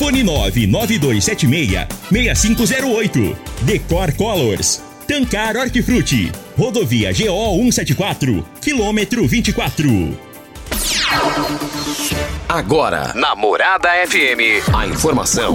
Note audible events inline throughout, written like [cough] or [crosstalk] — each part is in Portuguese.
Fone 99276 6508. Decor Colors. Tancar Hortifruti. Rodovia GO 174. Quilômetro 24. Agora, na Morada FM, a informação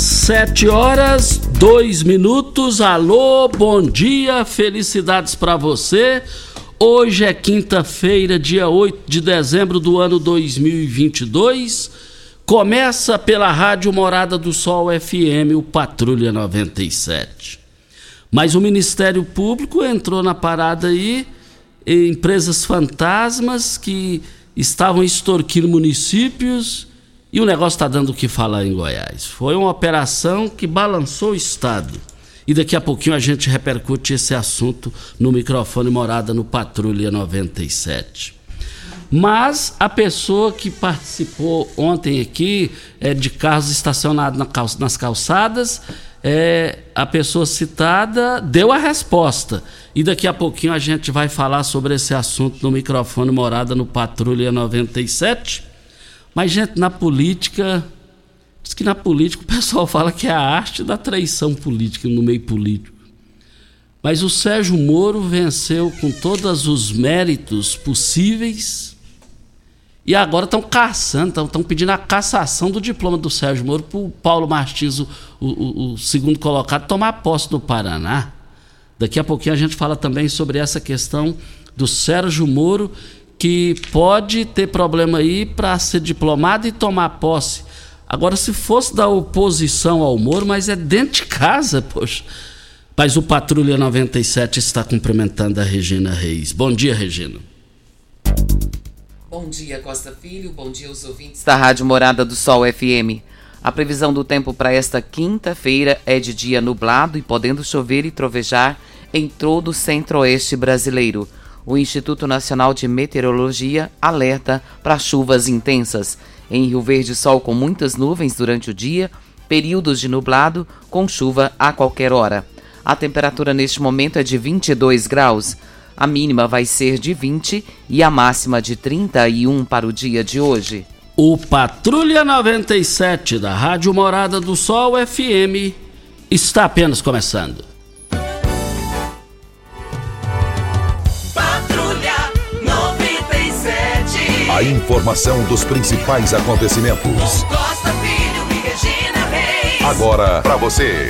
Sete horas, dois minutos. Alô, bom dia, felicidades para você. Hoje é quinta-feira, dia 8 de dezembro do ano 2022. Começa pela Rádio Morada do Sol FM, o Patrulha 97. Mas o Ministério Público entrou na parada aí, empresas fantasmas que estavam extorquindo municípios e o negócio está dando o que falar em Goiás. Foi uma operação que balançou o Estado. E daqui a pouquinho a gente repercute esse assunto no microfone Morada no Patrulha 97. Mas a pessoa que participou ontem aqui é, de carros estacionados nas calçadas, é, a pessoa citada deu a resposta. E daqui a pouquinho a gente vai falar sobre esse assunto no microfone Morada no Patrulha 97. Mas, gente, na política. Diz que na política o pessoal [laughs] fala que é a arte da traição política no meio político. Mas o Sérgio Moro venceu com todos os méritos possíveis. E agora estão caçando, estão pedindo a cassação do diploma do Sérgio Moro para o Paulo Martins, o, o, o segundo colocado, tomar posse no Paraná. Daqui a pouquinho a gente fala também sobre essa questão do Sérgio Moro que pode ter problema aí para ser diplomado e tomar posse. Agora, se fosse da oposição ao Moro, mas é dentro de casa, poxa. Mas o Patrulha 97 está cumprimentando a Regina Reis. Bom dia, Regina. Bom dia, Costa Filho. Bom dia aos ouvintes da Rádio Morada do Sol FM. A previsão do tempo para esta quinta-feira é de dia nublado e podendo chover e trovejar em todo o centro-oeste brasileiro o Instituto Nacional de Meteorologia alerta para chuvas intensas. Em Rio Verde, sol com muitas nuvens durante o dia, períodos de nublado com chuva a qualquer hora. A temperatura neste momento é de 22 graus. A mínima vai ser de 20 e a máxima de 31 para o dia de hoje. O Patrulha 97 da Rádio Morada do Sol FM está apenas começando. A informação dos principais acontecimentos. Costa Filho e Regina Reis. Agora para você.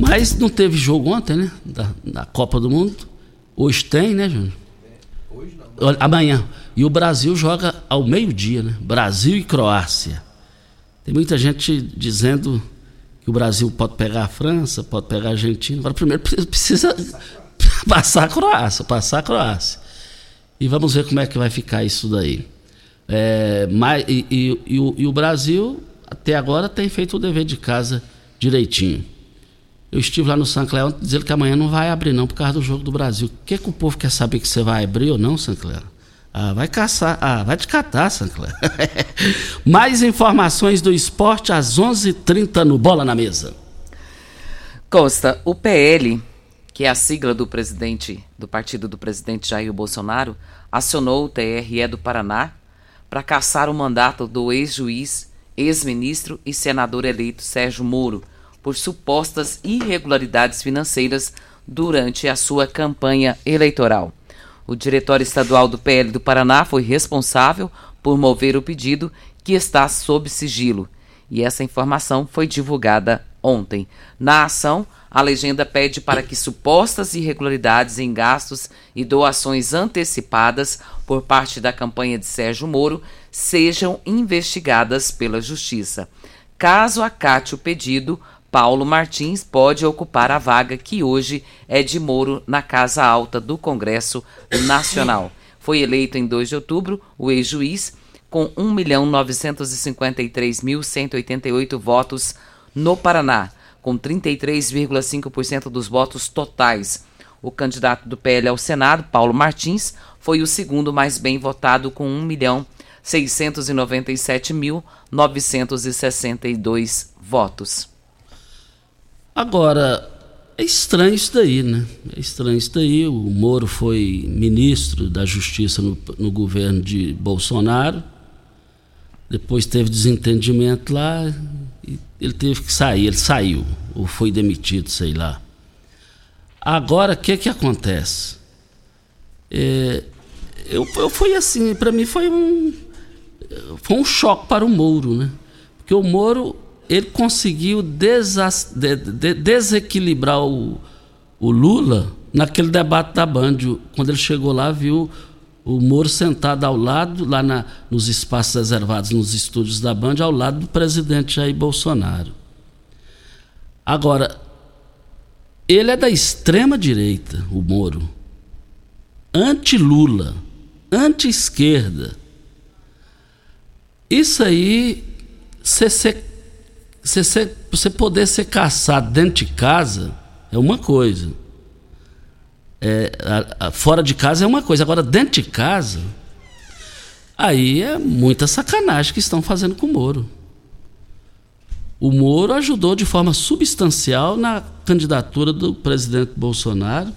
Mas não teve jogo ontem, né? Da, da Copa do Mundo. Hoje tem, né, Júnior? Hoje não. Amanhã. E o Brasil joga ao meio-dia, né? Brasil e Croácia. Tem muita gente dizendo que o Brasil pode pegar a França, pode pegar a Argentina. Agora, primeiro [laughs] precisa [laughs] passar a Croácia, passar a Croácia. E vamos ver como é que vai ficar isso daí. É, mas, e, e, e, o, e o Brasil, até agora, tem feito o dever de casa direitinho. Eu estive lá no Sancler dizendo que amanhã não vai abrir não por causa do jogo do Brasil. O que, que o povo quer saber que você vai abrir ou não, Sancler? Ah, vai caçar, ah, vai te catar, Sancler. [laughs] Mais informações do esporte às 11:30 no Bola na Mesa. Costa, o PL que é a sigla do presidente do partido do presidente Jair Bolsonaro, acionou o TRE do Paraná para caçar o mandato do ex-juiz, ex-ministro e senador eleito Sérgio Moro por supostas irregularidades financeiras durante a sua campanha eleitoral. O diretório estadual do PL do Paraná foi responsável por mover o pedido, que está sob sigilo, e essa informação foi divulgada ontem. Na ação, a legenda pede para que supostas irregularidades em gastos e doações antecipadas por parte da campanha de Sérgio Moro sejam investigadas pela Justiça. Caso acate o pedido, Paulo Martins pode ocupar a vaga que hoje é de Moro na Casa Alta do Congresso Nacional. Foi eleito em 2 de outubro o ex-juiz com 1.953.188 votos no Paraná com 33,5% dos votos totais. O candidato do PL ao Senado, Paulo Martins, foi o segundo mais bem votado com 1.697.962 votos. Agora, é estranho isso daí, né? É estranho isso daí. O Moro foi ministro da Justiça no, no governo de Bolsonaro. Depois teve desentendimento lá, ele teve que sair, ele saiu, ou foi demitido, sei lá. Agora, o que que acontece? É, eu, eu fui assim, para mim foi um, foi um choque para o Moro, né? Porque o Moro, ele conseguiu desas, de, de, desequilibrar o, o Lula naquele debate da Band. Quando ele chegou lá, viu o Moro sentado ao lado, lá na, nos espaços reservados nos estúdios da Band, ao lado do presidente Jair Bolsonaro. Agora, ele é da extrema direita, o Moro. Anti-Lula, anti-esquerda. Isso aí, você poder ser caçado dentro de casa é uma coisa é, a, a, fora de casa é uma coisa, agora dentro de casa, aí é muita sacanagem que estão fazendo com o Moro. O Moro ajudou de forma substancial na candidatura do presidente Bolsonaro.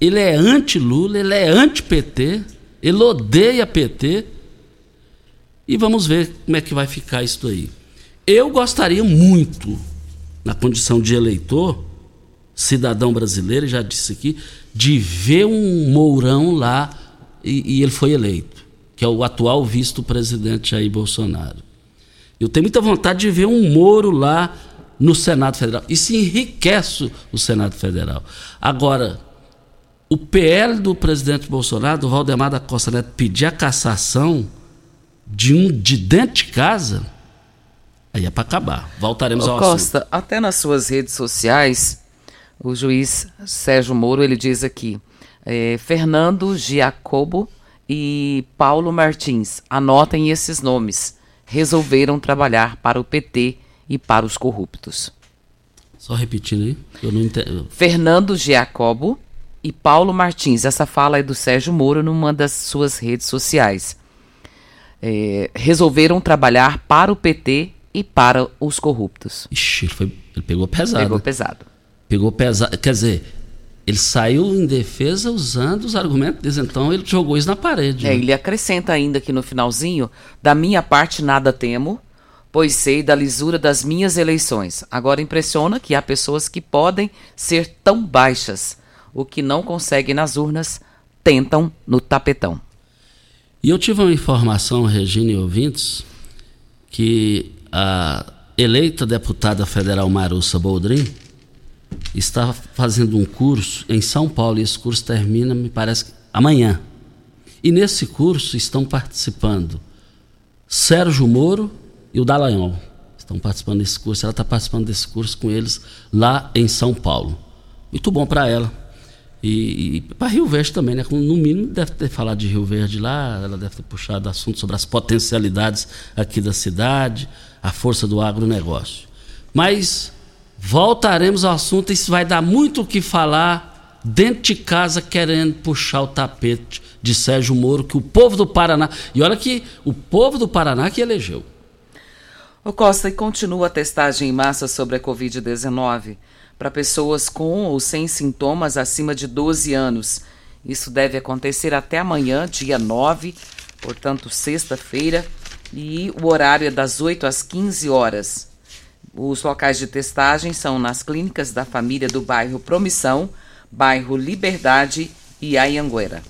Ele é anti-Lula, ele é anti-PT, ele odeia PT. E vamos ver como é que vai ficar isso aí. Eu gostaria muito, na condição de eleitor, cidadão brasileiro, já disse aqui, de ver um Mourão lá e, e ele foi eleito, que é o atual vice-presidente Jair Bolsonaro. Eu tenho muita vontade de ver um Moro lá no Senado Federal. Isso enriquece o Senado Federal. Agora, o PL do presidente Bolsonaro, do Valdemar da Costa Neto, pedir a cassação de um de dentro de casa, aí é para acabar. Voltaremos Ô, ao Costa, assunto. até nas suas redes sociais, o juiz Sérgio Moro ele diz aqui: é, Fernando Giacobo e Paulo Martins, anotem esses nomes, resolveram trabalhar para o PT e para os corruptos. Só repetindo aí, eu não entendo. Fernando Giacobo e Paulo Martins, essa fala é do Sérgio Moro numa das suas redes sociais. É, resolveram trabalhar para o PT e para os corruptos. Ixi, ele, foi, ele pegou pesado. Pegou pesado. Pegou pesado. Quer dizer, ele saiu em defesa usando os argumentos então ele jogou isso na parede. É, né? ele acrescenta ainda aqui no finalzinho: da minha parte nada temo, pois sei da lisura das minhas eleições. Agora impressiona que há pessoas que podem ser tão baixas, o que não conseguem nas urnas, tentam no tapetão. E eu tive uma informação, Regina e ouvintes, que a eleita deputada federal Marussa Boldrin está fazendo um curso em São Paulo e esse curso termina, me parece, amanhã. E nesse curso estão participando Sérgio Moro e o Dallagnol. Estão participando desse curso, ela está participando desse curso com eles lá em São Paulo. Muito bom para ela. E, e para Rio Verde também, né? No mínimo deve ter falado de Rio Verde lá, ela deve ter puxado assunto sobre as potencialidades aqui da cidade, a força do agronegócio. Mas voltaremos ao assunto, isso vai dar muito o que falar dentro de casa querendo puxar o tapete de Sérgio Moro, que o povo do Paraná. E olha que o povo do Paraná que elegeu. O Costa, e continua a testagem em massa sobre a Covid-19. para pessoas com ou sem sintomas acima de 12 anos. Isso deve acontecer até amanhã, dia 9, portanto, sexta-feira, e o horário é das 8 às 15 horas. Os locais de testagem são nas clínicas da família do bairro Promissão, bairro Liberdade e Ayanguera.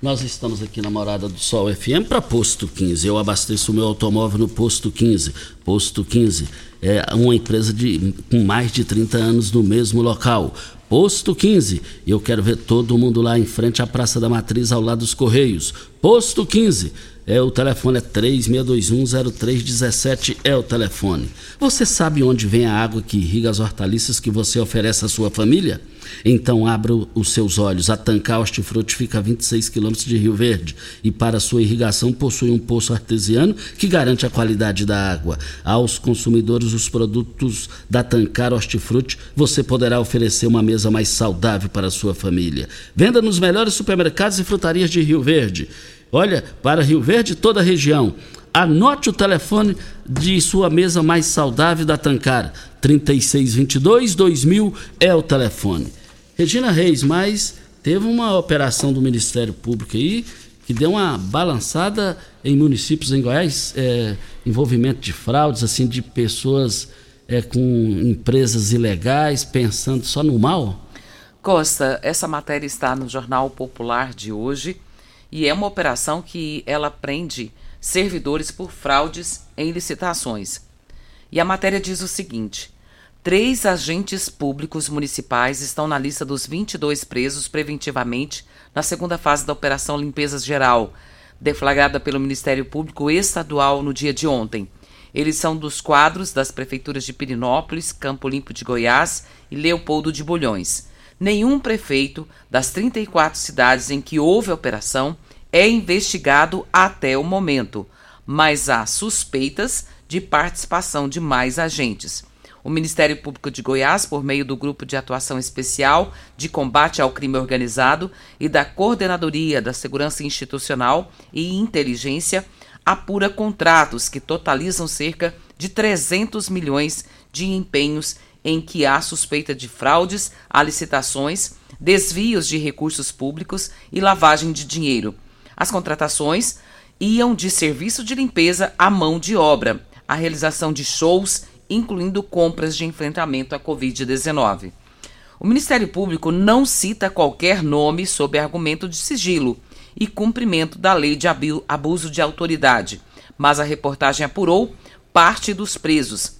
Nós estamos aqui na Morada do Sol FM para Posto 15. Eu abasteço o meu automóvel no Posto 15. Posto 15 é uma empresa de, com mais de 30 anos no mesmo local. Posto 15. Eu quero ver todo mundo lá em frente à Praça da Matriz, ao lado dos Correios. Posto 15. É, o telefone é 36210317 é o telefone. Você sabe onde vem a água que irriga as hortaliças que você oferece à sua família? Então abra os seus olhos. A Tancar Hortifruti fica a 26 quilômetros de Rio Verde e para sua irrigação possui um poço artesiano que garante a qualidade da água. Aos consumidores os produtos da Tancar Hortifruti você poderá oferecer uma mesa mais saudável para a sua família. Venda nos melhores supermercados e frutarias de Rio Verde. Olha, para Rio Verde e toda a região. Anote o telefone de sua mesa mais saudável da Tancar. 3622 2000 é o telefone. Regina Reis, mas teve uma operação do Ministério Público aí que deu uma balançada em municípios em Goiás, é, envolvimento de fraudes, assim, de pessoas é, com empresas ilegais pensando só no mal? Costa, essa matéria está no Jornal Popular de hoje e é uma operação que ela prende servidores por fraudes em licitações. E a matéria diz o seguinte: três agentes públicos municipais estão na lista dos 22 presos preventivamente na segunda fase da Operação Limpeza Geral, deflagrada pelo Ministério Público Estadual no dia de ontem. Eles são dos quadros das prefeituras de Pirinópolis, Campo Limpo de Goiás e Leopoldo de Bulhões. Nenhum prefeito das 34 cidades em que houve a operação é investigado até o momento, mas há suspeitas de participação de mais agentes. O Ministério Público de Goiás, por meio do Grupo de Atuação Especial de Combate ao Crime Organizado e da Coordenadoria da Segurança Institucional e Inteligência, apura contratos que totalizam cerca de 300 milhões de empenhos em que há suspeita de fraudes a licitações, desvios de recursos públicos e lavagem de dinheiro. As contratações iam de serviço de limpeza à mão de obra, a realização de shows, incluindo compras de enfrentamento à Covid-19. O Ministério Público não cita qualquer nome sob argumento de sigilo e cumprimento da lei de abuso de autoridade, mas a reportagem apurou parte dos presos,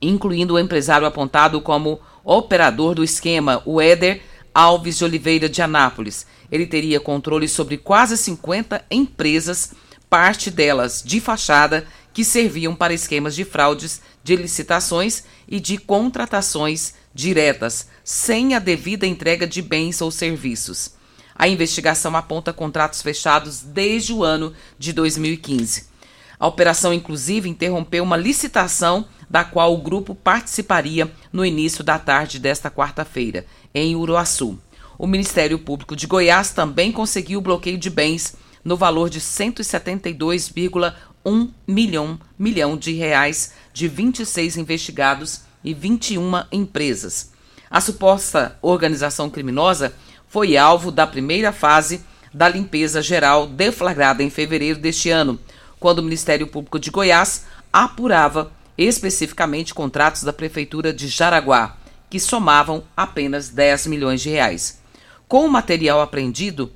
incluindo o empresário apontado como operador do esquema, o Éder Alves de Oliveira de Anápolis. Ele teria controle sobre quase 50 empresas, parte delas de fachada, que serviam para esquemas de fraudes de licitações e de contratações diretas, sem a devida entrega de bens ou serviços. A investigação aponta contratos fechados desde o ano de 2015. A operação, inclusive, interrompeu uma licitação da qual o grupo participaria no início da tarde desta quarta-feira, em Uruaçu. O Ministério Público de Goiás também conseguiu o bloqueio de bens no valor de 172,1 milhão, milhão de reais de 26 investigados e 21 empresas. A suposta organização criminosa foi alvo da primeira fase da limpeza geral deflagrada em fevereiro deste ano, quando o Ministério Público de Goiás apurava especificamente contratos da Prefeitura de Jaraguá, que somavam apenas 10 milhões de reais. Com o material apreendido,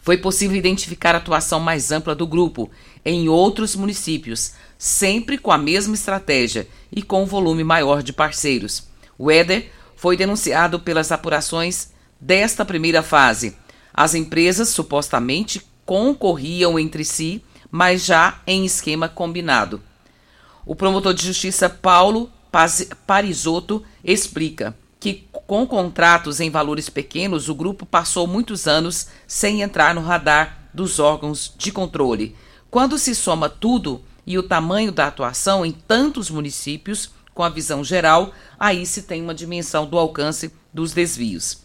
foi possível identificar a atuação mais ampla do grupo em outros municípios, sempre com a mesma estratégia e com um volume maior de parceiros. O Éder foi denunciado pelas apurações desta primeira fase. As empresas supostamente concorriam entre si, mas já em esquema combinado. O promotor de justiça Paulo Parisotto explica que, com contratos em valores pequenos, o grupo passou muitos anos sem entrar no radar dos órgãos de controle. Quando se soma tudo e o tamanho da atuação em tantos municípios, com a visão geral, aí se tem uma dimensão do alcance dos desvios.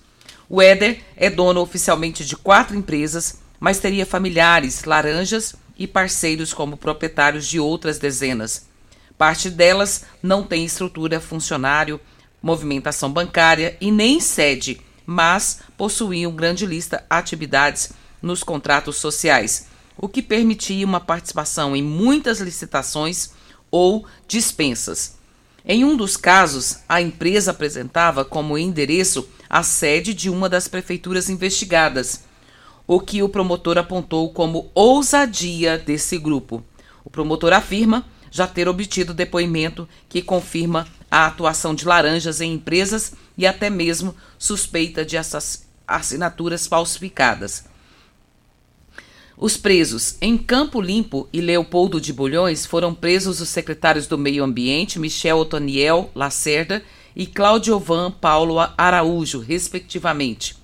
O Éder é dono oficialmente de quatro empresas, mas teria familiares, laranjas e parceiros como proprietários de outras dezenas. Parte delas não tem estrutura funcionário, movimentação bancária e nem sede, mas possuíam grande lista de atividades nos contratos sociais, o que permitia uma participação em muitas licitações ou dispensas. Em um dos casos, a empresa apresentava como endereço a sede de uma das prefeituras investigadas, o que o promotor apontou como ousadia desse grupo. O promotor afirma já ter obtido depoimento que confirma a atuação de laranjas em empresas e até mesmo suspeita de assinaturas falsificadas. Os presos em Campo Limpo e Leopoldo de Bulhões foram presos os secretários do Meio Ambiente, Michel Otoniel Lacerda e Cláudio Van Paulo Araújo, respectivamente.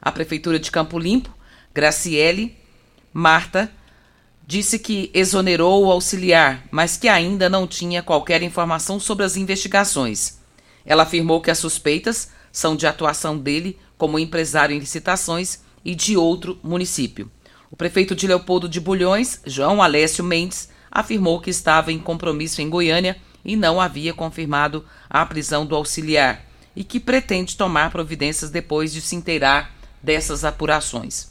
A Prefeitura de Campo Limpo, Graciele Marta, disse que exonerou o auxiliar, mas que ainda não tinha qualquer informação sobre as investigações. Ela afirmou que as suspeitas são de atuação dele como empresário em licitações e de outro município. O prefeito de Leopoldo de Bulhões, João Alessio Mendes, afirmou que estava em compromisso em Goiânia e não havia confirmado a prisão do auxiliar e que pretende tomar providências depois de se inteirar dessas apurações.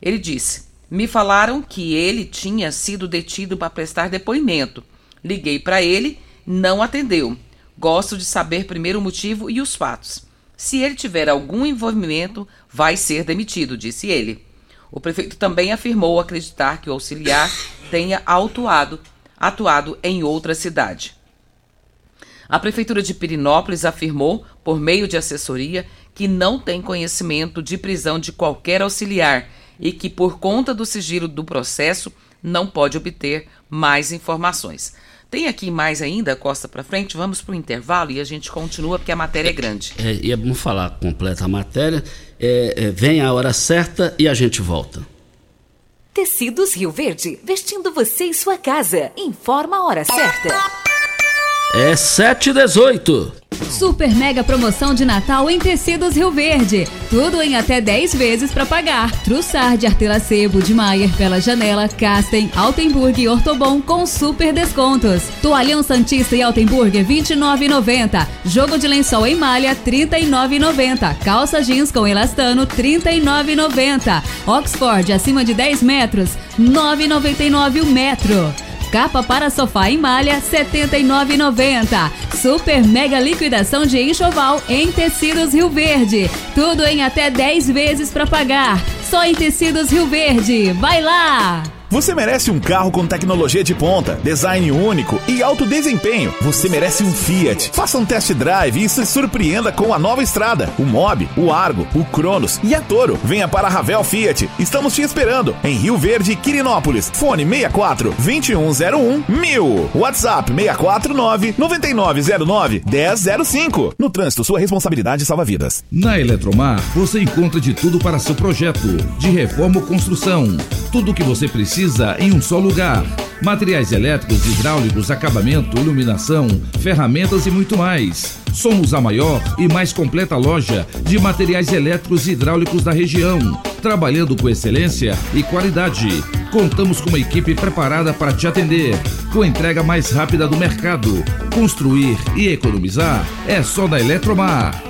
Ele disse: Me falaram que ele tinha sido detido para prestar depoimento. Liguei para ele, não atendeu. Gosto de saber primeiro o motivo e os fatos. Se ele tiver algum envolvimento, vai ser demitido, disse ele. O prefeito também afirmou acreditar que o auxiliar tenha autuado, atuado em outra cidade. A Prefeitura de Pirinópolis afirmou, por meio de assessoria, que não tem conhecimento de prisão de qualquer auxiliar e que, por conta do sigilo do processo, não pode obter mais informações. Tem aqui mais ainda, Costa para frente, vamos para o intervalo e a gente continua porque a matéria é grande. É, e vamos falar completa a matéria é, é, vem a hora certa e a gente volta. Tecidos Rio Verde, vestindo você e sua casa. Informa a hora certa. É 718. Super mega promoção de Natal em tecidos Rio Verde. Tudo em até 10 vezes para pagar. Trussard, Artelacebo, de Maier, Pela Janela, Casten, Altenburg e Ortobon com super descontos. Toalhão Santista e Altenburg 29,90. Jogo de lençol em malha 39,90. Calça jeans com elastano 39,90. Oxford acima de 10 metros 9,99 o metro. Capa para sofá em malha R$ 79,90. Super mega liquidação de enxoval em tecidos Rio Verde. Tudo em até 10 vezes para pagar. Só em tecidos Rio Verde. Vai lá! Você merece um carro com tecnologia de ponta, design único e alto desempenho. Você merece um Fiat. Faça um test drive e se surpreenda com a nova estrada, o Mob, o Argo, o Cronos e a Toro. Venha para a Ravel Fiat. Estamos te esperando em Rio Verde, Quirinópolis. Fone 64 2101 1000. WhatsApp 649 9909 1005. No trânsito, sua responsabilidade salva vidas. Na Eletromar, você encontra de tudo para seu projeto, de reforma ou construção. Tudo o que você precisa precisa em um só lugar. Materiais elétricos, hidráulicos, acabamento, iluminação, ferramentas e muito mais. Somos a maior e mais completa loja de materiais elétricos e hidráulicos da região, trabalhando com excelência e qualidade. Contamos com uma equipe preparada para te atender, com entrega mais rápida do mercado. Construir e economizar é só da Eletromar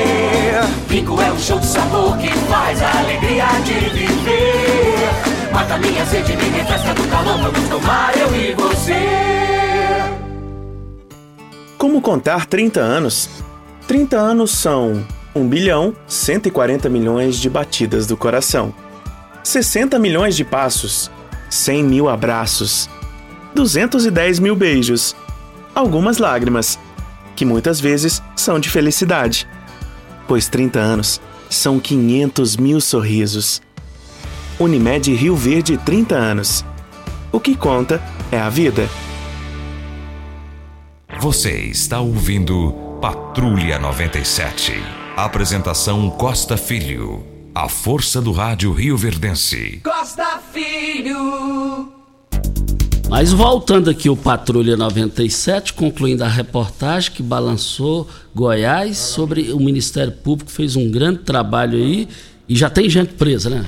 Rico é um show de sabor que faz a alegria de viver. Mata minha sede, me refresca do calor, vamos tomar eu e você. Como contar 30 anos? 30 anos são 1 bilhão 140 milhões de batidas do coração, 60 milhões de passos, 100 mil abraços, 210 mil beijos, algumas lágrimas, que muitas vezes são de felicidade pois 30 anos são 500 mil sorrisos. Unimed Rio Verde 30 anos. O que conta é a vida. Você está ouvindo Patrulha 97. Apresentação Costa Filho. a força do rádio Rio Verdense. Costa Filho. Mas voltando aqui o Patrulha 97, concluindo a reportagem que balançou Goiás sobre o Ministério Público, fez um grande trabalho aí e já tem gente presa, né?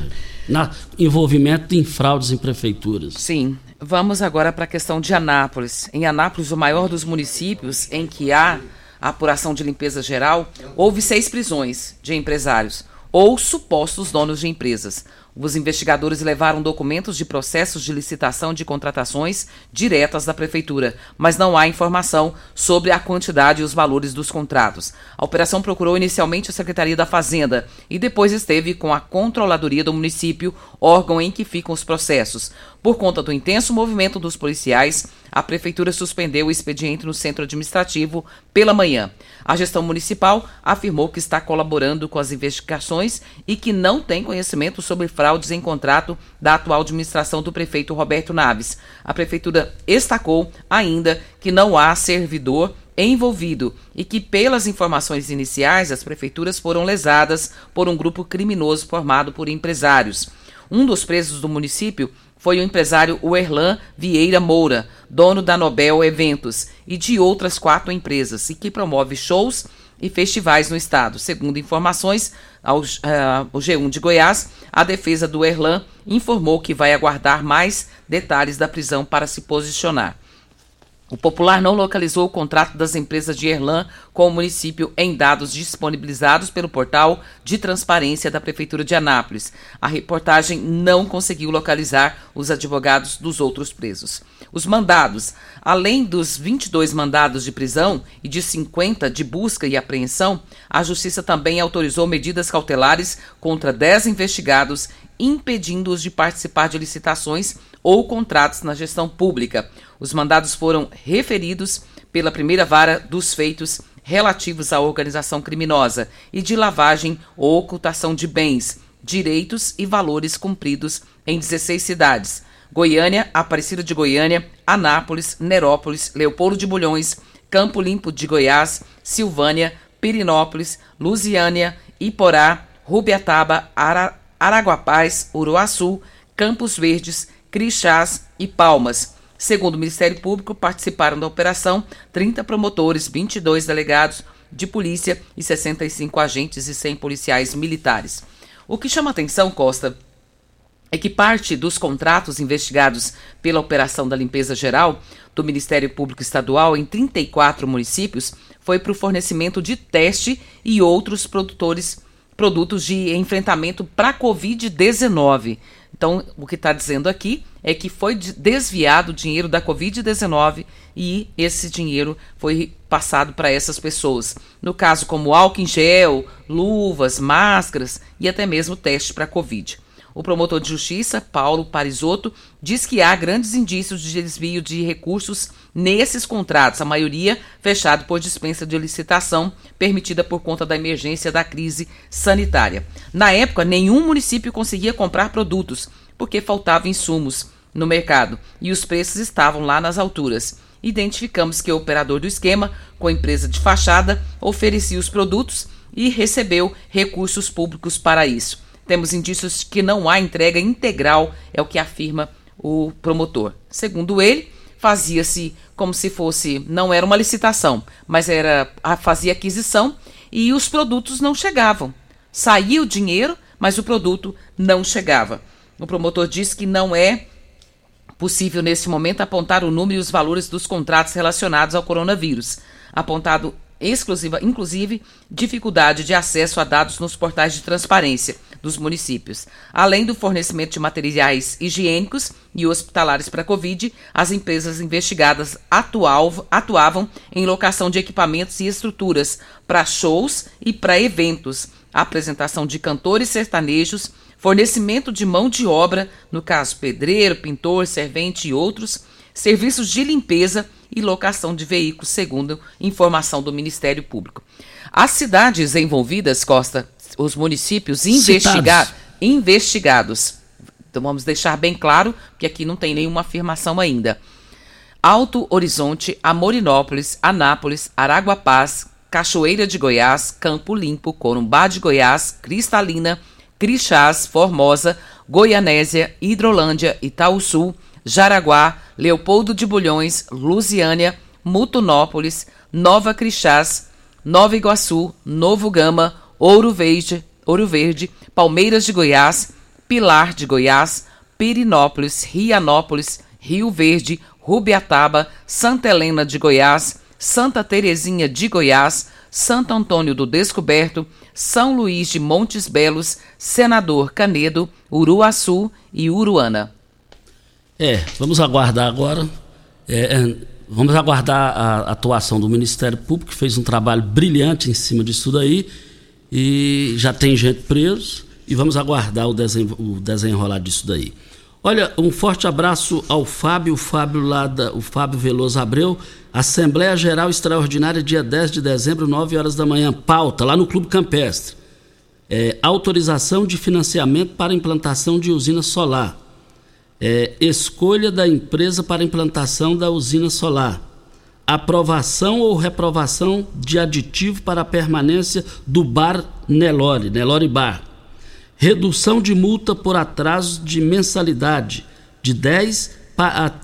Na envolvimento em fraudes em prefeituras. Sim. Vamos agora para a questão de Anápolis. Em Anápolis, o maior dos municípios em que há apuração de limpeza geral, houve seis prisões de empresários ou supostos donos de empresas. Os investigadores levaram documentos de processos de licitação de contratações diretas da prefeitura, mas não há informação sobre a quantidade e os valores dos contratos. A operação procurou inicialmente a Secretaria da Fazenda e depois esteve com a Controladoria do município, órgão em que ficam os processos. Por conta do intenso movimento dos policiais, a prefeitura suspendeu o expediente no centro administrativo pela manhã. A gestão municipal afirmou que está colaborando com as investigações e que não tem conhecimento sobre fraudes em contrato da atual administração do prefeito Roberto Naves. A prefeitura destacou ainda que não há servidor envolvido e que, pelas informações iniciais, as prefeituras foram lesadas por um grupo criminoso formado por empresários. Um dos presos do município foi o empresário Werlan Vieira Moura, dono da Nobel Eventos e de outras quatro empresas, e que promove shows e festivais no estado. Segundo informações ao uh, o G1 de Goiás, a defesa do Erlan informou que vai aguardar mais detalhes da prisão para se posicionar. O Popular não localizou o contrato das empresas de Erlan com o município em dados disponibilizados pelo portal de transparência da Prefeitura de Anápolis. A reportagem não conseguiu localizar os advogados dos outros presos. Os mandados, além dos 22 mandados de prisão e de 50 de busca e apreensão, a Justiça também autorizou medidas cautelares contra 10 investigados, impedindo-os de participar de licitações ou contratos na gestão pública. Os mandados foram referidos pela primeira vara dos feitos relativos à organização criminosa e de lavagem ou ocultação de bens, direitos e valores cumpridos em 16 cidades: Goiânia, Aparecida de Goiânia, Anápolis, Nerópolis, Leopoldo de Bulhões, Campo Limpo de Goiás, Silvânia, Pirinópolis, Lusiânia, Iporá, Rubiataba, Ara Araguapaz, Uruaçu, Campos Verdes, Crixás e Palmas. Segundo o Ministério Público, participaram da operação 30 promotores, 22 delegados de polícia e 65 agentes e 100 policiais militares. O que chama atenção, Costa, é que parte dos contratos investigados pela Operação da Limpeza Geral do Ministério Público Estadual em 34 municípios foi para o fornecimento de teste e outros produtores, produtos de enfrentamento para a Covid-19. Então, o que está dizendo aqui é que foi desviado o dinheiro da Covid-19 e esse dinheiro foi passado para essas pessoas. No caso, como álcool em gel, luvas, máscaras e até mesmo teste para Covid. O promotor de justiça, Paulo Parisotto, diz que há grandes indícios de desvio de recursos nesses contratos, a maioria fechado por dispensa de licitação permitida por conta da emergência da crise sanitária. Na época, nenhum município conseguia comprar produtos porque faltavam insumos no mercado e os preços estavam lá nas alturas. Identificamos que o operador do esquema, com a empresa de fachada, oferecia os produtos e recebeu recursos públicos para isso. Temos indícios que não há entrega integral, é o que afirma o promotor. Segundo ele, fazia-se como se fosse, não era uma licitação, mas era fazia aquisição e os produtos não chegavam. Saía o dinheiro, mas o produto não chegava. O promotor diz que não é possível nesse momento apontar o número e os valores dos contratos relacionados ao coronavírus. Apontado exclusiva, inclusive dificuldade de acesso a dados nos portais de transparência dos municípios. Além do fornecimento de materiais higiênicos e hospitalares para Covid, as empresas investigadas atuavam em locação de equipamentos e estruturas para shows e para eventos, apresentação de cantores sertanejos, fornecimento de mão de obra, no caso pedreiro, pintor, servente e outros, serviços de limpeza e locação de veículos, segundo informação do Ministério Público. As cidades envolvidas, Costa, os municípios investiga investigados. Então vamos deixar bem claro que aqui não tem nenhuma afirmação ainda. Alto Horizonte, Amorinópolis, Anápolis, Araguapaz, Cachoeira de Goiás, Campo Limpo, Corumbá de Goiás, Cristalina, Crixás, Formosa, Goianésia, Hidrolândia, Itaúsul, Jaraguá, Leopoldo de Bulhões, Lusiânia, Mutunópolis, Nova Crixás, Nova Iguaçu, Novo Gama, Ouro Verde, Ouro Verde, Palmeiras de Goiás, Pilar de Goiás, Pirinópolis, Rianópolis, Rio Verde, Rubiataba, Santa Helena de Goiás, Santa Terezinha de Goiás, Santo Antônio do Descoberto, São Luís de Montes Belos, Senador Canedo, Uruaçu e Uruana. É, vamos aguardar agora. É, é, vamos aguardar a atuação do Ministério Público, que fez um trabalho brilhante em cima disso daí. E já tem gente preso. E vamos aguardar o, desen, o desenrolar disso daí. Olha, um forte abraço ao Fábio, Fábio o Fábio Veloso Abreu. Assembleia Geral Extraordinária, dia 10 de dezembro, 9 horas da manhã. Pauta, lá no Clube Campestre. É, autorização de financiamento para implantação de usina solar. É, escolha da empresa para implantação da usina solar. Aprovação ou reprovação de aditivo para a permanência do bar Nelore, Nelore Bar redução de multa por atraso de mensalidade de 10%,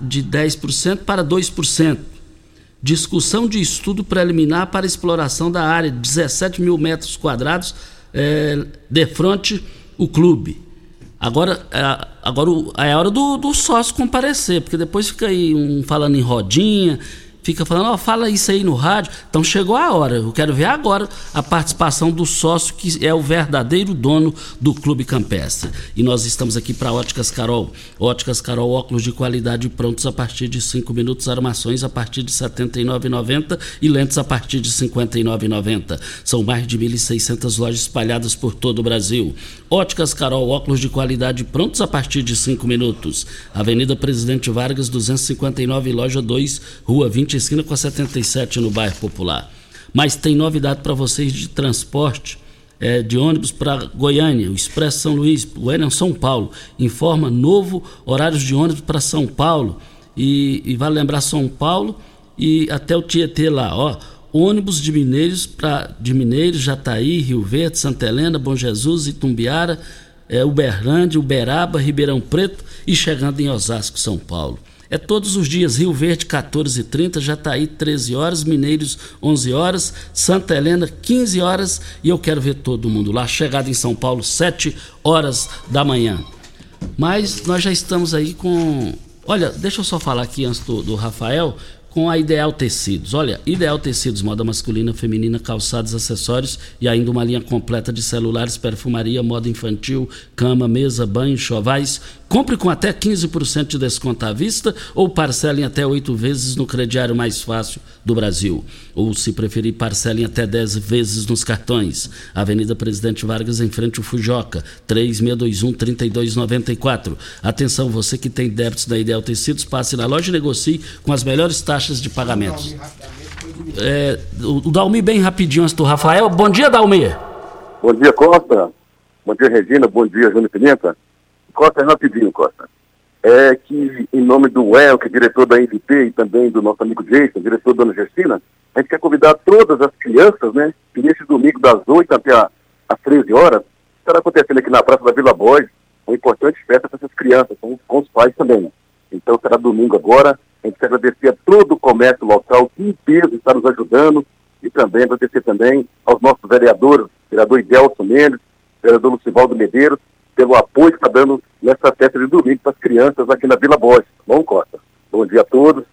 de 10 para 2%. Discussão de estudo preliminar para exploração da área de 17 mil metros quadrados é, de frente o clube. Agora, é, agora é a hora do, do sócio comparecer, porque depois fica aí um falando em rodinha, fica falando, ó, oh, fala isso aí no rádio. Então chegou a hora. Eu quero ver agora a participação do sócio que é o verdadeiro dono do Clube Campestre. E nós estamos aqui para Óticas Carol. Óticas Carol, óculos de qualidade prontos a partir de 5 minutos, armações a partir de R$ 79,90 e lentes a partir de R$ 59,90. São mais de 1.600 lojas espalhadas por todo o Brasil. Óticas Carol, óculos de qualidade prontos a partir de 5 minutos. Avenida Presidente Vargas, 259, loja 2, Rua 20 20, esquina com a 77 no bairro Popular. Mas tem novidade para vocês de transporte é, de ônibus para Goiânia, o Expresso São Luís, Goiânia São Paulo. Informa novo horários de ônibus para São Paulo. E, e vale lembrar São Paulo e até o Tietê lá, ó. Ônibus de Mineiros para de Mineiros, Jataí, Rio Verde, Santa Helena, Bom Jesus, Itumbiara, é, Uberlândia, Uberaba, Ribeirão Preto e chegando em Osasco, São Paulo. É todos os dias, Rio Verde 14h30, Jataí 13 horas, Mineiros 11 horas, Santa Helena 15 horas e eu quero ver todo mundo lá. Chegada em São Paulo 7 horas da manhã. Mas nós já estamos aí com. Olha, deixa eu só falar aqui antes do, do Rafael com a Ideal Tecidos. Olha, Ideal Tecidos, moda masculina, feminina, calçados, acessórios e ainda uma linha completa de celulares, perfumaria, moda infantil, cama, mesa, banho, chovais. Compre com até 15% de desconto à vista ou parcelem até oito vezes no crediário mais fácil do Brasil. Ou, se preferir, parcelem até 10 vezes nos cartões. Avenida Presidente Vargas, em frente ao Fujoca, 3621-3294. Atenção, você que tem débitos da Ideal Tecidos, passe na loja e negocie com as melhores taxas de pagamentos. É, o Dalmi bem rapidinho antes do Rafael. Bom dia, Dalmi. Bom dia, Costa. Bom dia, Regina. Bom dia, Júnior Pimenta. Costa, rapidinho, Costa. É que, em nome do El, que é diretor da NDP, e também do nosso amigo Jason, diretor da Ana Gersina, a gente quer convidar todas as crianças, né, que nesse domingo das 8 até às 13 horas, estará acontecendo aqui na Praça da Vila Borges, uma importante festa para essas crianças, com, com os pais também. Então será domingo agora, a gente quer agradecer a todo o comércio local que em peso está nos ajudando, e também agradecer também aos nossos vereadores, vereador Idelson Mendes, vereador Lucivaldo Medeiros, pelo apoio que está dando nessa festa de domingo para as crianças aqui na Vila Borges. Bom, Costa? Bom dia a todos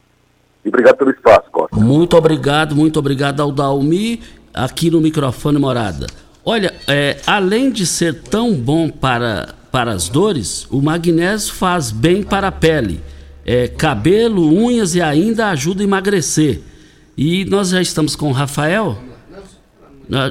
e obrigado pelo espaço, Costa. Muito obrigado, muito obrigado ao Dalmi aqui no microfone Morada. Olha, é, além de ser tão bom para, para as dores, o magnésio faz bem para a pele. É, cabelo, unhas e ainda ajuda a emagrecer. E nós já estamos com o Rafael.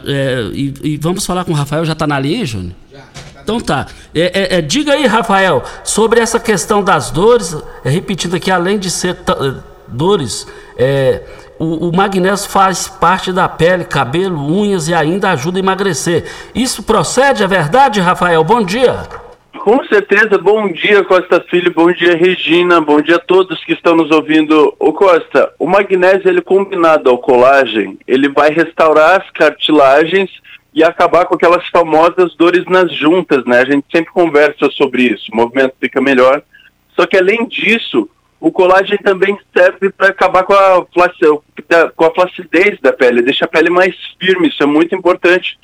É, e, e, vamos falar com o Rafael, já está na linha, Júnior? Já. Então tá. É, é, é, diga aí, Rafael, sobre essa questão das dores, repetindo aqui, além de ser é, dores, é, o, o, magnésio faz parte da pele, cabelo, unhas e ainda ajuda a emagrecer. Isso procede, é verdade, Rafael? Bom dia. Com certeza, bom dia Costa Filho, bom dia Regina, bom dia a todos que estão nos ouvindo. O Costa, o magnésio ele combinado ao colagem, ele vai restaurar as cartilagens e acabar com aquelas famosas dores nas juntas, né? A gente sempre conversa sobre isso, o movimento fica melhor. Só que além disso, o colágeno também serve para acabar com a, com a flacidez da pele, deixa a pele mais firme, isso é muito importante.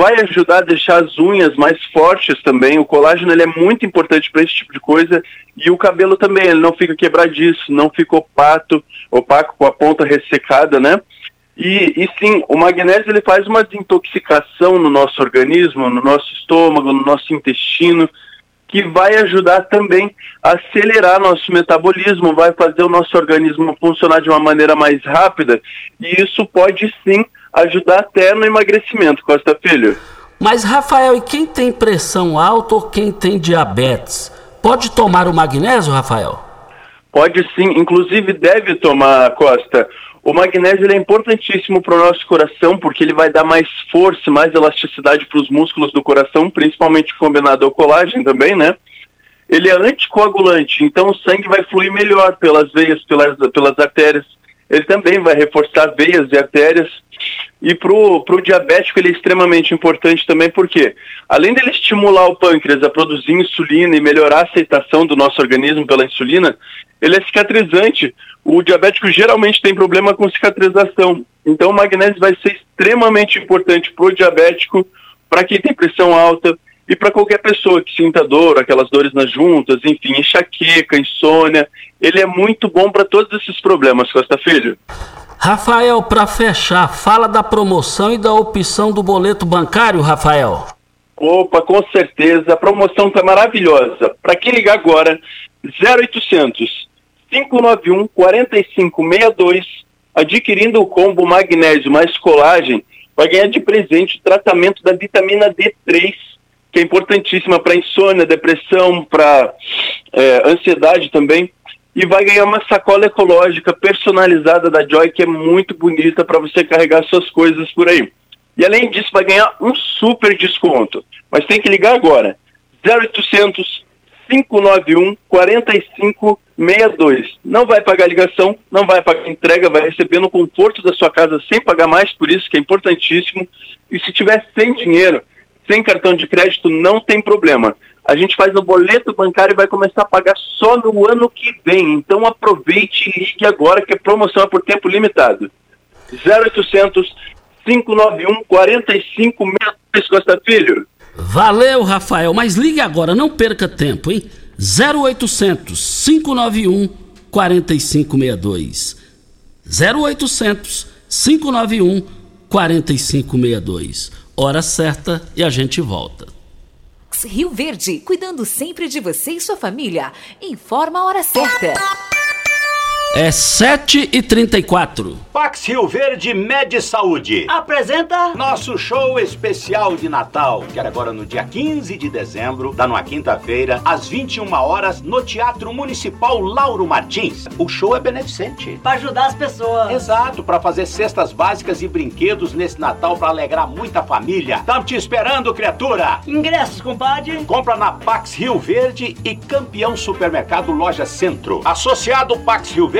Vai ajudar a deixar as unhas mais fortes também. O colágeno ele é muito importante para esse tipo de coisa. E o cabelo também, ele não fica quebradiço, não fica opaco, opaco com a ponta ressecada, né? E, e sim, o magnésio ele faz uma desintoxicação no nosso organismo, no nosso estômago, no nosso intestino, que vai ajudar também a acelerar nosso metabolismo, vai fazer o nosso organismo funcionar de uma maneira mais rápida, e isso pode sim ajudar até no emagrecimento, Costa Filho. Mas, Rafael, e quem tem pressão alta ou quem tem diabetes, pode tomar o magnésio, Rafael? Pode sim, inclusive deve tomar, Costa. O magnésio é importantíssimo para o nosso coração porque ele vai dar mais força, mais elasticidade para os músculos do coração, principalmente combinado ao colágeno também, né? Ele é anticoagulante, então o sangue vai fluir melhor pelas veias, pelas, pelas artérias. Ele também vai reforçar veias e artérias. E para o diabético ele é extremamente importante também porque, além dele estimular o pâncreas a produzir insulina e melhorar a aceitação do nosso organismo pela insulina, ele é cicatrizante, o diabético geralmente tem problema com cicatrização. Então o magnésio vai ser extremamente importante para o diabético, para quem tem pressão alta e para qualquer pessoa que sinta dor, aquelas dores nas juntas, enfim, enxaqueca, insônia. Ele é muito bom para todos esses problemas, Costa Filho. Rafael, para fechar, fala da promoção e da opção do boleto bancário, Rafael. Opa, com certeza. A promoção está maravilhosa. Para quem ligar agora, 0800 591 4562, adquirindo o combo magnésio mais colagem, vai ganhar de presente o tratamento da vitamina D3, que é importantíssima para insônia, depressão, para é, ansiedade também. E vai ganhar uma sacola ecológica personalizada da Joy, que é muito bonita para você carregar suas coisas por aí. E além disso, vai ganhar um super desconto. Mas tem que ligar agora. 0800 591 4562. Não vai pagar ligação, não vai pagar entrega, vai receber no conforto da sua casa sem pagar mais, por isso que é importantíssimo. E se tiver sem dinheiro, sem cartão de crédito, não tem problema. A gente faz no boleto bancário e vai começar a pagar só no ano que vem. Então aproveite e ligue agora que a promoção é por tempo limitado. 0800 591 4562 Costa Filho. Valeu, Rafael, mas ligue agora, não perca tempo, hein? 0800 591 4562. 0800 591 4562. Hora certa e a gente volta. Rio Verde, cuidando sempre de você e sua família. Informa a hora certa. É 7 e 34 Pax Rio Verde Med Saúde apresenta nosso show especial de Natal, que era agora no dia 15 de dezembro, da numa quinta-feira, às 21 horas, no Teatro Municipal Lauro Martins. O show é beneficente. Para ajudar as pessoas. Exato, para fazer cestas básicas e brinquedos nesse Natal para alegrar muita família. Estamos te esperando, criatura. Ingressos, compadre. Compra na Pax Rio Verde e Campeão Supermercado Loja Centro. Associado Pax Rio Verde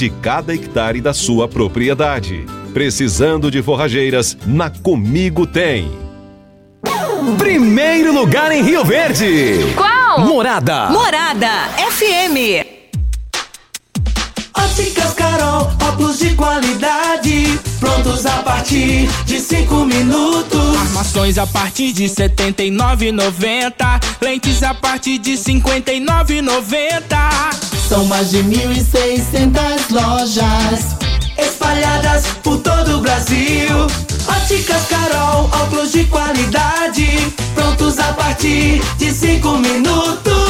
de cada hectare da sua propriedade. Precisando de forrageiras, na Comigo tem. Primeiro lugar em Rio Verde. Qual? Morada. Morada FM. Óticas Carol, óculos de qualidade, prontos a partir de cinco minutos. Armações a partir de 79,90, lentes a partir de 59,90. São mais de 1.600 lojas espalhadas por todo o Brasil. Óticas Carol, óculos de qualidade, prontos a partir de cinco minutos.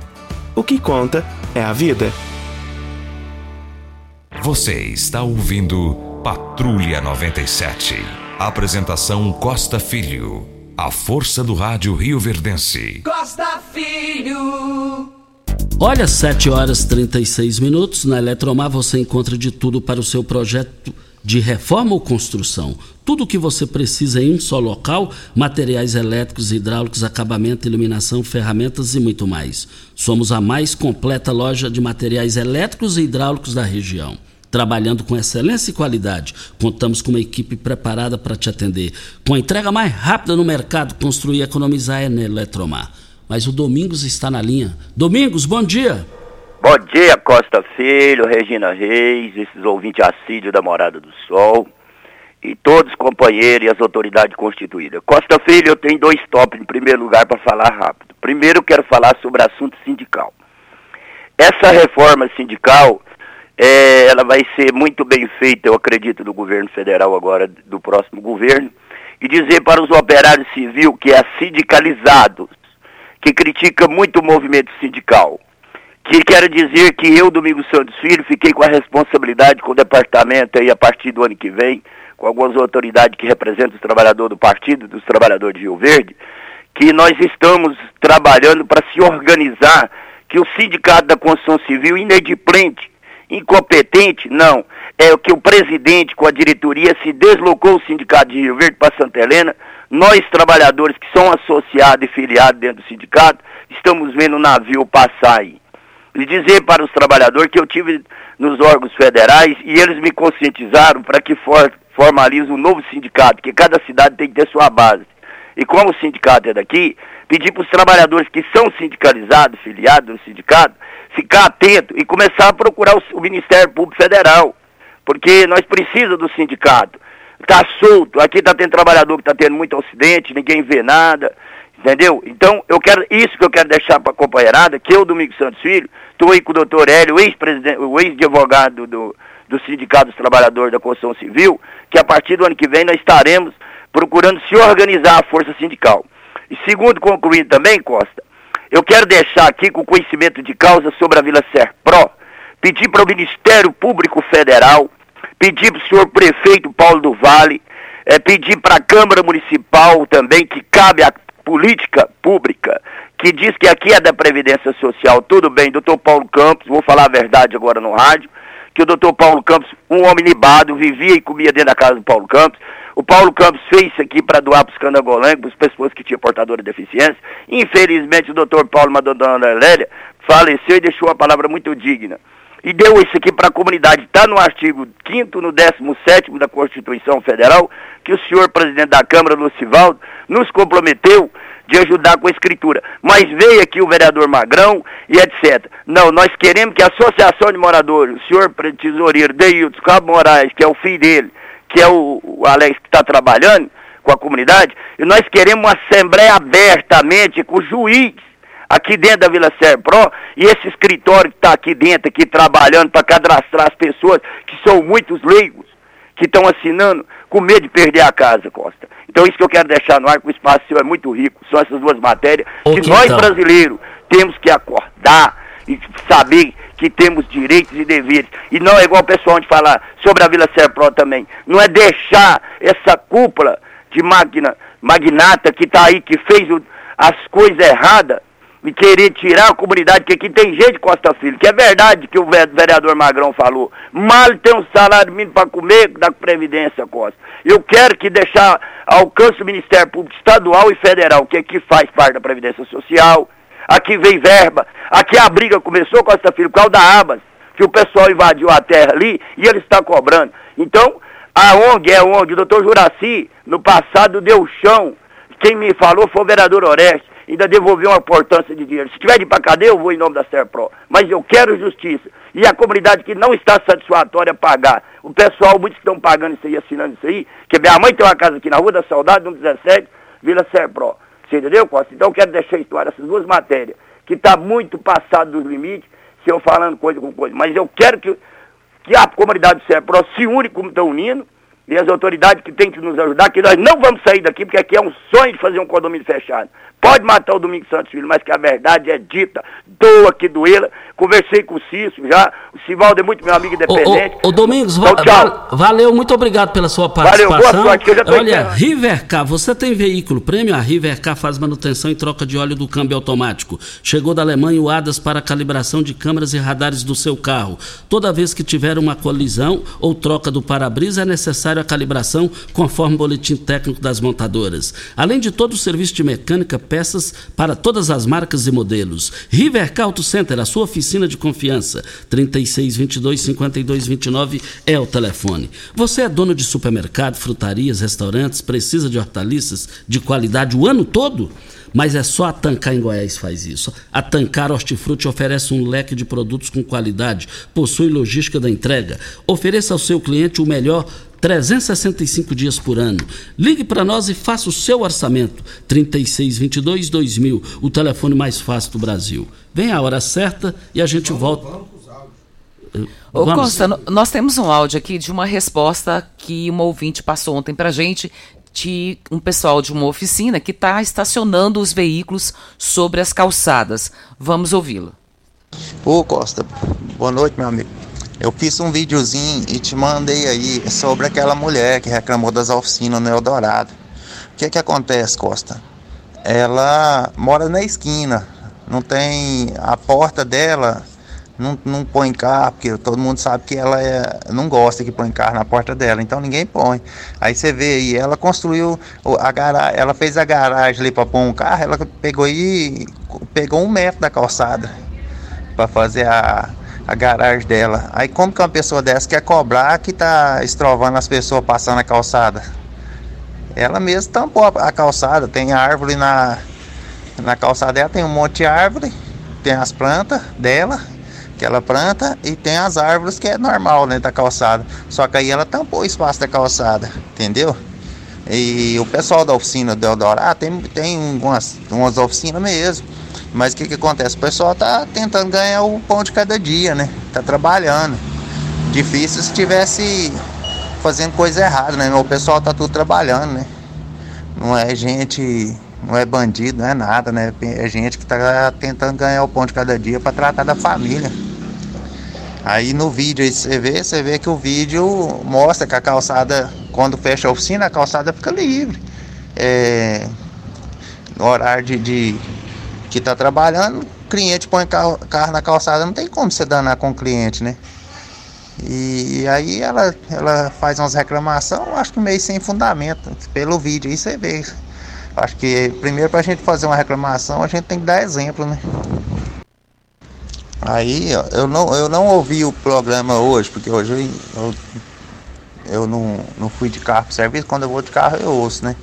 O que conta é a vida. Você está ouvindo Patrulha 97. Apresentação Costa Filho. A força do rádio Rio Verdense. Costa Filho. Olha, 7 horas 36 minutos. Na Eletromar você encontra de tudo para o seu projeto de reforma ou construção. Tudo o que você precisa em um só local: materiais elétricos, hidráulicos, acabamento, iluminação, ferramentas e muito mais. Somos a mais completa loja de materiais elétricos e hidráulicos da região. Trabalhando com excelência e qualidade, contamos com uma equipe preparada para te atender. Com a entrega mais rápida no mercado, construir e economizar é na Eletromar. Mas o Domingos está na linha. Domingos, bom dia. Bom dia, Costa Filho, Regina Reis, esses ouvintes assíduos da Morada do Sol e todos os companheiros e as autoridades constituídas. Costa Filho, eu tenho dois tópicos em primeiro lugar para falar rápido. Primeiro, eu quero falar sobre assunto sindical. Essa reforma sindical, é, ela vai ser muito bem feita, eu acredito, do governo federal agora, do próximo governo, e dizer para os operários civis que é sindicalizados, que critica muito o movimento sindical, que quero dizer que eu, Domingos Santos Filho, fiquei com a responsabilidade com o departamento aí a partir do ano que vem, com algumas autoridades que representam os trabalhadores do partido, dos trabalhadores de Rio Verde, que nós estamos trabalhando para se organizar, que o sindicato da construção civil, inadimplente, incompetente, não, é o que o presidente com a diretoria se deslocou o sindicato de Rio Verde para Santa Helena, nós trabalhadores que são associados e filiados dentro do sindicato, estamos vendo o navio passar aí e dizer para os trabalhadores que eu tive nos órgãos federais e eles me conscientizaram para que for, formalize um novo sindicato, que cada cidade tem que ter sua base. E como o sindicato é daqui, pedir para os trabalhadores que são sindicalizados, filiados no sindicato, ficar atento e começar a procurar o, o Ministério Público Federal, porque nós precisamos do sindicato. Está solto, aqui está tendo trabalhador que está tendo muito acidente, ninguém vê nada, Entendeu? Então, eu quero, isso que eu quero deixar para a companheirada, que eu, Domingos Santos Filho, estou aí com o doutor Hélio, ex-presidente, o ex-advogado do, do Sindicato dos Trabalhadores da Construção Civil, que a partir do ano que vem nós estaremos procurando se organizar a força sindical. E segundo, concluindo também, Costa, eu quero deixar aqui com conhecimento de causa sobre a Vila Serpro, pedir para o Ministério Público Federal, pedir para o senhor prefeito Paulo do Vale, é, pedir para a Câmara Municipal também, que cabe a política pública que diz que aqui é da Previdência Social, tudo bem, doutor Paulo Campos, vou falar a verdade agora no rádio, que o doutor Paulo Campos, um homem libado, vivia e comia dentro da casa do Paulo Campos. O Paulo Campos fez isso aqui para doar para os candangolangos, para as pessoas que tinham portadora de deficiência. Infelizmente, o doutor Paulo Madonna Lélia faleceu e deixou a palavra muito digna. E deu isso aqui para a comunidade. Está no artigo 5 no 17 da Constituição Federal, que o senhor presidente da Câmara, Lucivaldo, nos comprometeu de ajudar com a escritura. Mas veio aqui o vereador Magrão e etc. Não, nós queremos que a Associação de Moradores, o senhor tesoureiro Deilton Cabo Moraes, que é o filho dele, que é o, o Alex que está trabalhando com a comunidade, e nós queremos uma assembleia abertamente com o juiz aqui dentro da Vila Serpro e esse escritório que está aqui dentro, aqui trabalhando para cadastrar as pessoas, que são muitos leigos, que estão assinando com medo de perder a casa, Costa. Então isso que eu quero deixar no ar, que o espaço seu é muito rico, são essas duas matérias, Ô, que nós brasileiros temos que acordar e saber que temos direitos e deveres. E não é igual o pessoal de falar sobre a Vila Serpro também. Não é deixar essa cúpula de máquina, magnata que está aí, que fez o- as coisas erradas, me querer tirar a comunidade, que aqui tem gente, Costa Filho, que é verdade que o ve- vereador Magrão falou. Mal tem um salário mínimo para comer da Previdência, Costa. Eu quero que deixar alcance o Ministério Público Estadual e Federal, que aqui faz parte da Previdência Social, aqui vem verba, aqui a briga começou, Costa Filho, por causa da Abas, que o pessoal invadiu a terra ali e ele está cobrando. Então, a ONG é a ONG, o doutor Juraci, no passado deu chão, quem me falou foi o vereador Oreste, ainda devolveu uma importância de dinheiro. Se tiver de ir pra cadeia, eu vou em nome da Serpro. Mas eu quero justiça. E a comunidade que não está satisfatória pagar. O pessoal, muitos estão pagando isso aí, assinando isso aí, que minha mãe tem uma casa aqui na Rua da Saudade, no 17, Vila Serpro. Você entendeu, Costa? Então eu quero deixar claro essas duas matérias, que está muito passado dos limites, se eu falando coisa com coisa. Mas eu quero que, que a comunidade do Serpro se une como estão unindo, e as autoridades que têm que nos ajudar, que nós não vamos sair daqui, porque aqui é um sonho de fazer um condomínio fechado. Pode matar o Domingos Santos Filho, mas que a verdade é dita, doa que doela. Conversei com o Cício já, o Sivaldo é muito meu amigo independente. Ô, ô, Domingos, Então, tchau. va- valeu, muito obrigado pela sua Valeu, boa participação. sorte, eu já tô Olha, encerrando. Rivercar, você tem veículo prêmio? A Rivercar faz manutenção e troca de óleo do câmbio automático. Chegou da Alemanha o ADAS para calibração de câmeras e radares do seu carro. Toda vez que tiver uma colisão ou troca do para-brisa, é necessário a calibração conforme o boletim técnico das montadoras. Além de todo o serviço de mecânica, peças para todas as marcas e modelos. Rivercar Auto Center, a sua oficina de confiança. 3622 5229 é o telefone. Você é dono de supermercado, frutarias, restaurantes, precisa de hortaliças de qualidade o ano todo? Mas é só a Tancar em Goiás faz isso. A Tancar Hortifruti oferece um leque de produtos com qualidade, possui logística da entrega. Ofereça ao seu cliente o melhor 365 dias por ano. Ligue para nós e faça o seu orçamento. 3622 2000, o telefone mais fácil do Brasil. Vem a hora certa e a gente volta. Ô Vamos. Costa, nós temos um áudio aqui de uma resposta que uma ouvinte passou ontem pra gente de um pessoal de uma oficina que está estacionando os veículos sobre as calçadas. Vamos ouvi-lo. Ô Costa, boa noite, meu amigo. Eu fiz um videozinho e te mandei aí sobre aquela mulher que reclamou das oficinas no Eldorado. O que que acontece, Costa? Ela mora na esquina, não tem a porta dela, não, não põe carro, porque todo mundo sabe que ela é, não gosta que põe carro na porta dela, então ninguém põe. Aí você vê aí, ela construiu a garagem, ela fez a garagem ali para pôr um carro, ela pegou aí, pegou um metro da calçada para fazer a, a garagem dela. Aí como que uma pessoa dessa quer cobrar que tá estrovando as pessoas passando a calçada? Ela mesma tampou a, calçada, tem árvore na, na calçada dela, tem um monte de árvore, tem as plantas dela, que ela planta, e tem as árvores que é normal né, da calçada. Só que aí ela tampou o espaço da calçada, entendeu? E o pessoal da oficina do Eldorado tem, tem umas, umas oficinas mesmo. Mas o que, que acontece? O pessoal tá tentando ganhar o pão de cada dia, né? Tá trabalhando. Difícil se estivesse fazendo coisa errada, né? O pessoal tá tudo trabalhando, né? Não é gente, não é bandido, não é nada, né? É gente que tá tentando ganhar o pão de cada dia para tratar da família. Aí no vídeo aí você vê, você vê que o vídeo mostra que a calçada, quando fecha a oficina, a calçada fica livre. É, no horário de, de que tá trabalhando, cliente põe carro, carro na calçada, não tem como você danar com o cliente, né? E, aí ela, ela faz umas reclamações, acho que meio sem fundamento, pelo vídeo aí você vê. Acho que primeiro pra gente fazer uma reclamação, a gente tem que dar exemplo, né? Aí, eu não, eu não ouvi o programa hoje, porque hoje eu, eu, eu não, não fui de carro pro serviço, quando eu vou de carro eu ouço, né?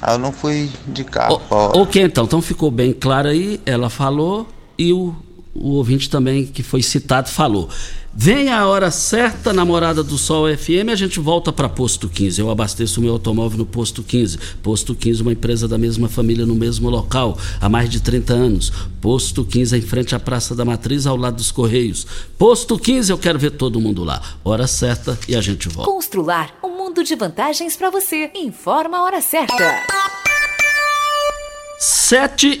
Aí eu não fui de carro. ó. Ok, então. Então ficou bem claro aí, ela falou e o, o ouvinte também que foi citado falou. Vem a hora certa, namorada do Sol FM, a gente volta para Posto 15. Eu abasteço o meu automóvel no Posto 15. Posto 15, uma empresa da mesma família no mesmo local, há mais de 30 anos. Posto 15 em frente à Praça da Matriz, ao lado dos Correios. Posto 15, eu quero ver todo mundo lá. Hora certa e a gente volta. Constrular um mundo de vantagens para você. Informa a hora certa. 7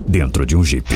dentro de um Jeep.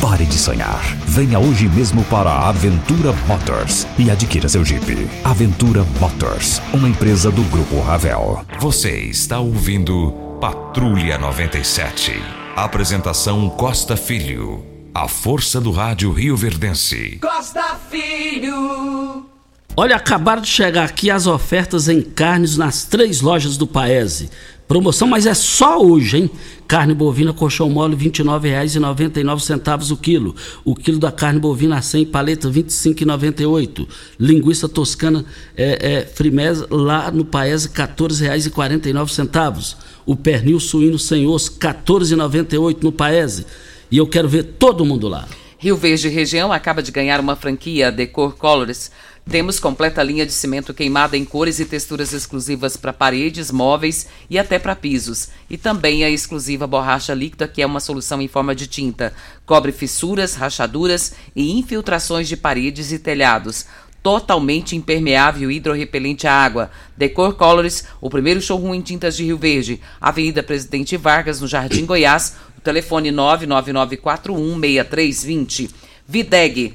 Pare de sonhar. Venha hoje mesmo para a Aventura Motors e adquira seu Jeep. Aventura Motors, uma empresa do Grupo Ravel. Você está ouvindo Patrulha 97. Apresentação Costa Filho. A força do rádio Rio Verdense. Costa Filho. Olha, acabaram de chegar aqui as ofertas em carnes nas três lojas do Paese. Promoção, mas é só hoje, hein? Carne bovina colchão mole R$ 29,99 o quilo. O quilo da carne bovina a 100 paleta R$ 25,98. Linguiça toscana é, é, frimeza lá no Paese R$ 14,49. O pernil suíno sem osso R$ 14,98 no Paese. E eu quero ver todo mundo lá. Rio Verde Região acaba de ganhar uma franquia Decor Colors. Temos completa linha de cimento queimado em cores e texturas exclusivas para paredes, móveis e até para pisos. E também a exclusiva borracha líquida, que é uma solução em forma de tinta. Cobre fissuras, rachaduras e infiltrações de paredes e telhados. Totalmente impermeável e hidrorrepelente à água. Decor Colors, o primeiro showroom em tintas de Rio Verde. Avenida Presidente Vargas, no Jardim Goiás. O telefone 999416320. Videg.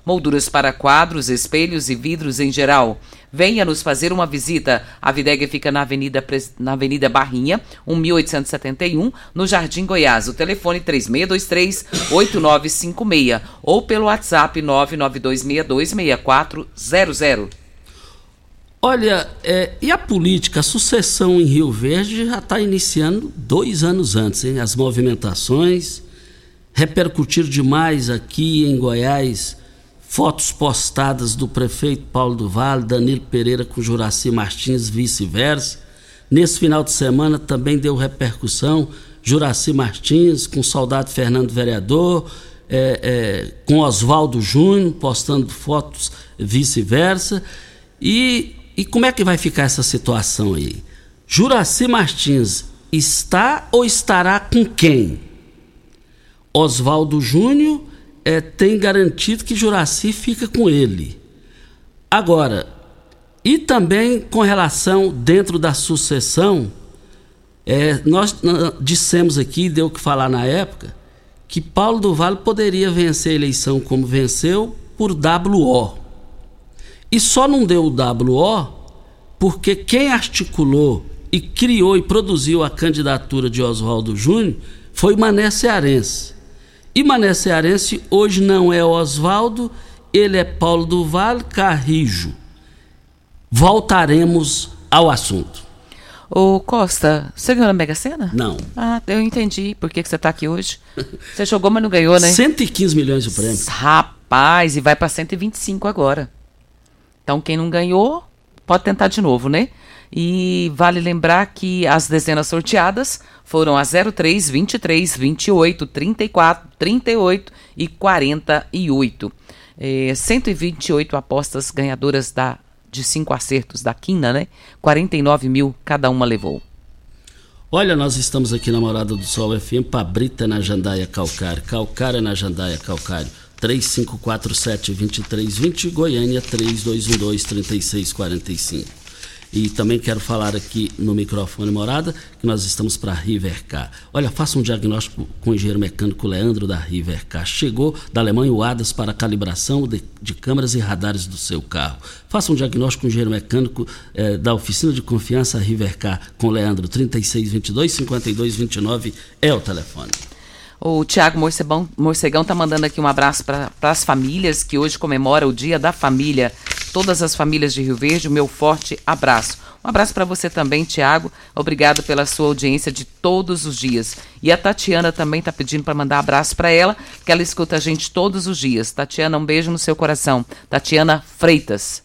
molduras para quadros, espelhos e vidros em geral. Venha nos fazer uma visita. A Videg fica na Avenida, na Avenida Barrinha, 1871, no Jardim Goiás. O telefone 3623-8956 ou pelo WhatsApp 992626400. Olha, é, e a política, a sucessão em Rio Verde já está iniciando dois anos antes, hein? As movimentações repercutiram demais aqui em Goiás. Fotos postadas do prefeito Paulo do Vale, Danilo Pereira com Juraci Martins, vice-versa. Nesse final de semana também deu repercussão Juraci Martins, com o soldado Fernando Vereador, é, é, com Oswaldo Júnior postando fotos vice-versa. E, e como é que vai ficar essa situação aí? Juraci Martins está ou estará com quem? Oswaldo Júnior é, tem garantido que Juraci fica com ele. Agora, e também com relação dentro da sucessão, é, nós dissemos aqui, deu o que falar na época, que Paulo do Vale poderia vencer a eleição como venceu por WO. E só não deu o WO porque quem articulou e criou e produziu a candidatura de Oswaldo Júnior foi Mané Cearense. E Mané Cearense hoje não é Oswaldo, ele é Paulo do Vale Carrijo. Voltaremos ao assunto. Ô Costa, você ganhou na Mega Sena? Não. Ah, eu entendi por que, que você está aqui hoje. Você jogou, mas não ganhou, né? 115 milhões o prêmio. Rapaz, e vai para 125 agora. Então quem não ganhou, pode tentar de novo, né? E vale lembrar que as dezenas sorteadas foram a 03, 23, 28, 34, 38 e 48. É, 128 apostas ganhadoras da, de cinco acertos da quina, né? 49 mil cada uma levou. Olha, nós estamos aqui na Morada do Sol FM, Pabrita na Jandaia Calcário, Calcária na Jandaia Calcário, 3547-2320, Goiânia 3212-3645. E também quero falar aqui no microfone morada que nós estamos para Rivercar. Olha, faça um diagnóstico com o engenheiro mecânico Leandro da Rivercar. Chegou da Alemanha o ADAS para calibração de, de, câmeras e radares do seu carro. Faça um diagnóstico com o engenheiro mecânico eh, da oficina de confiança Rivercar com Leandro 3622 5229 é o telefone. O Tiago Morcegão está mandando aqui um abraço para as famílias que hoje comemora o Dia da Família. Todas as famílias de Rio Verde, o meu forte abraço. Um abraço para você também, Tiago. Obrigado pela sua audiência de todos os dias. E a Tatiana também está pedindo para mandar abraço para ela, que ela escuta a gente todos os dias. Tatiana, um beijo no seu coração. Tatiana Freitas.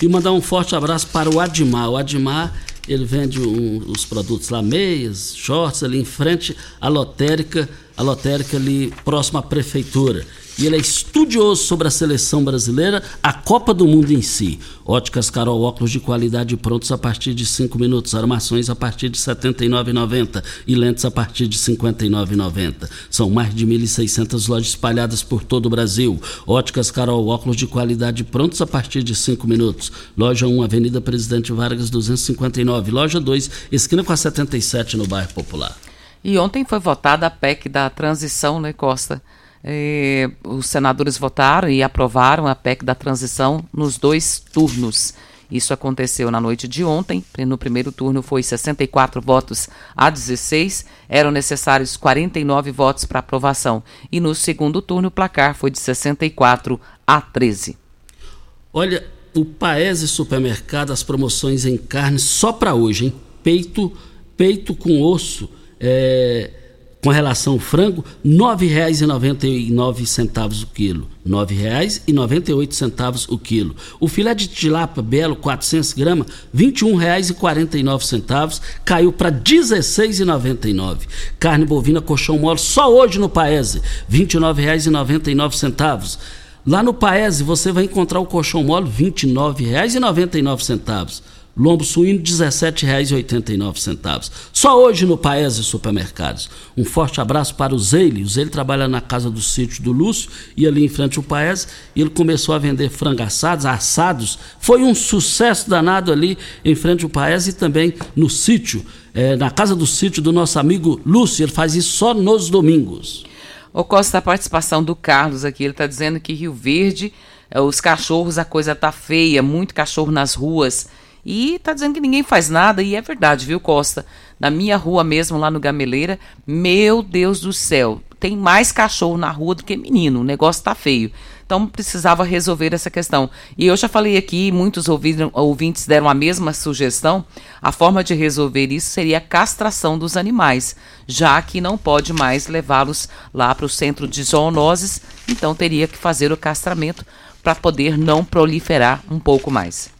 E mandar um forte abraço para o Admar. O Admar ele vende um, os produtos lá, meias, shorts, ali em frente à lotérica, a lotérica ali próximo à prefeitura. E ele é estudioso sobre a seleção brasileira, a Copa do Mundo em si. Óticas Carol, óculos de qualidade prontos a partir de 5 minutos, armações a partir de R$ 79,90 e lentes a partir de R$ 59,90. São mais de 1.600 lojas espalhadas por todo o Brasil. Óticas Carol, óculos de qualidade prontos a partir de 5 minutos. Loja 1, Avenida Presidente Vargas 259. Loja 2, esquina com a 77 no bairro Popular. E ontem foi votada a PEC da transição, né, Costa? Eh, os senadores votaram e aprovaram a PEC da transição nos dois turnos. Isso aconteceu na noite de ontem. No primeiro turno foi 64 votos a 16, eram necessários 49 votos para aprovação. E no segundo turno o placar foi de 64 a 13. Olha, o Paese Supermercado, as promoções em carne só para hoje, hein? Peito, peito com osso. É, com relação ao frango, R$ 9,99 o quilo. R$ 9,98 o quilo. O filé de tilapa belo, 400 gramas, R$ 21,49, caiu para R$ 16,99. Carne bovina colchão mole, só hoje no Paese, R$ 29,99. Lá no Paese você vai encontrar o colchão mole R$ 29,99. Lombo suíno R$ 17,89. Só hoje no Paese Supermercados. Um forte abraço para o Zeile. O Zeile trabalha na casa do sítio do Lúcio e ali em frente ao Paese. Ele começou a vender frango assados, assados. Foi um sucesso danado ali em frente ao Paese e também no sítio, é, na casa do sítio do nosso amigo Lúcio. Ele faz isso só nos domingos. O Costa, a participação do Carlos aqui, ele está dizendo que Rio Verde, é, os cachorros, a coisa tá feia, muito cachorro nas ruas. E tá dizendo que ninguém faz nada, e é verdade, viu, Costa? Na minha rua mesmo, lá no Gameleira, meu Deus do céu, tem mais cachorro na rua do que menino, o negócio tá feio. Então precisava resolver essa questão. E eu já falei aqui, muitos ouvintes deram a mesma sugestão. A forma de resolver isso seria a castração dos animais, já que não pode mais levá-los lá para o centro de zoonoses, então teria que fazer o castramento para poder não proliferar um pouco mais.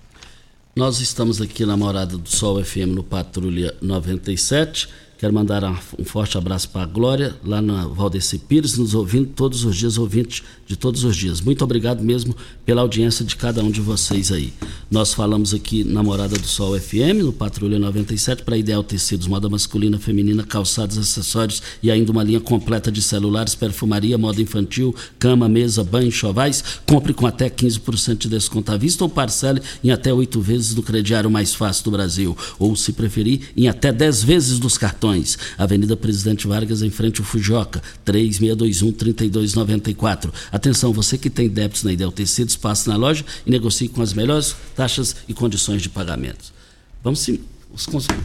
Nós estamos aqui na Morada do Sol FM no Patrulha 97. Quero mandar um forte abraço para a Glória, lá na Valdeci Pires, nos ouvindo todos os dias, ouvintes de todos os dias. Muito obrigado mesmo pela audiência de cada um de vocês aí. Nós falamos aqui na Morada do Sol FM, no Patrulha 97, para Ideal Tecidos, moda masculina, feminina, calçados, acessórios e ainda uma linha completa de celulares, perfumaria, moda infantil, cama, mesa, banho, chovais. Compre com até 15% de desconto à vista ou parcele em até oito vezes no crediário mais fácil do Brasil. Ou, se preferir, em até 10 vezes dos cartões. Avenida Presidente Vargas, em frente ao Fujoca, 3621-3294. Atenção, você que tem débitos na Ideal Tecidos, passe na loja e negocie com as melhores taxas e condições de pagamento. Vamos sim, as considerações